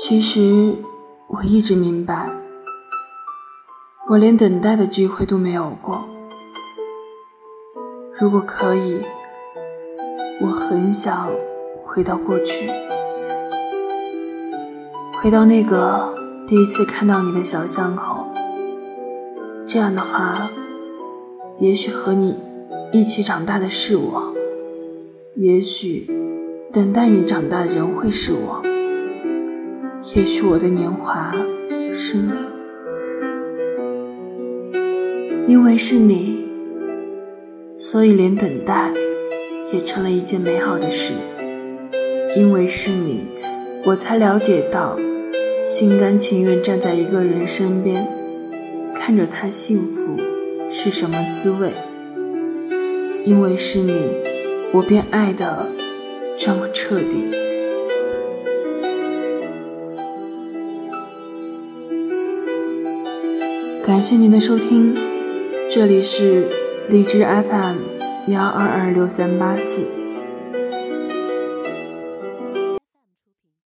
其实我一直明白，我连等待的机会都没有过。如果可以，我很想回到过去，回到那个第一次看到你的小巷口。这样的话，也许和你一起长大的是我，也许等待你长大的人会是我。也许我的年华是你，因为是你，所以连等待也成了一件美好的事。因为是你，我才了解到心甘情愿站在一个人身边，看着他幸福是什么滋味。因为是你，我便爱得这么彻底。感谢您的收听，这里是荔枝 FM 幺二二六三八四。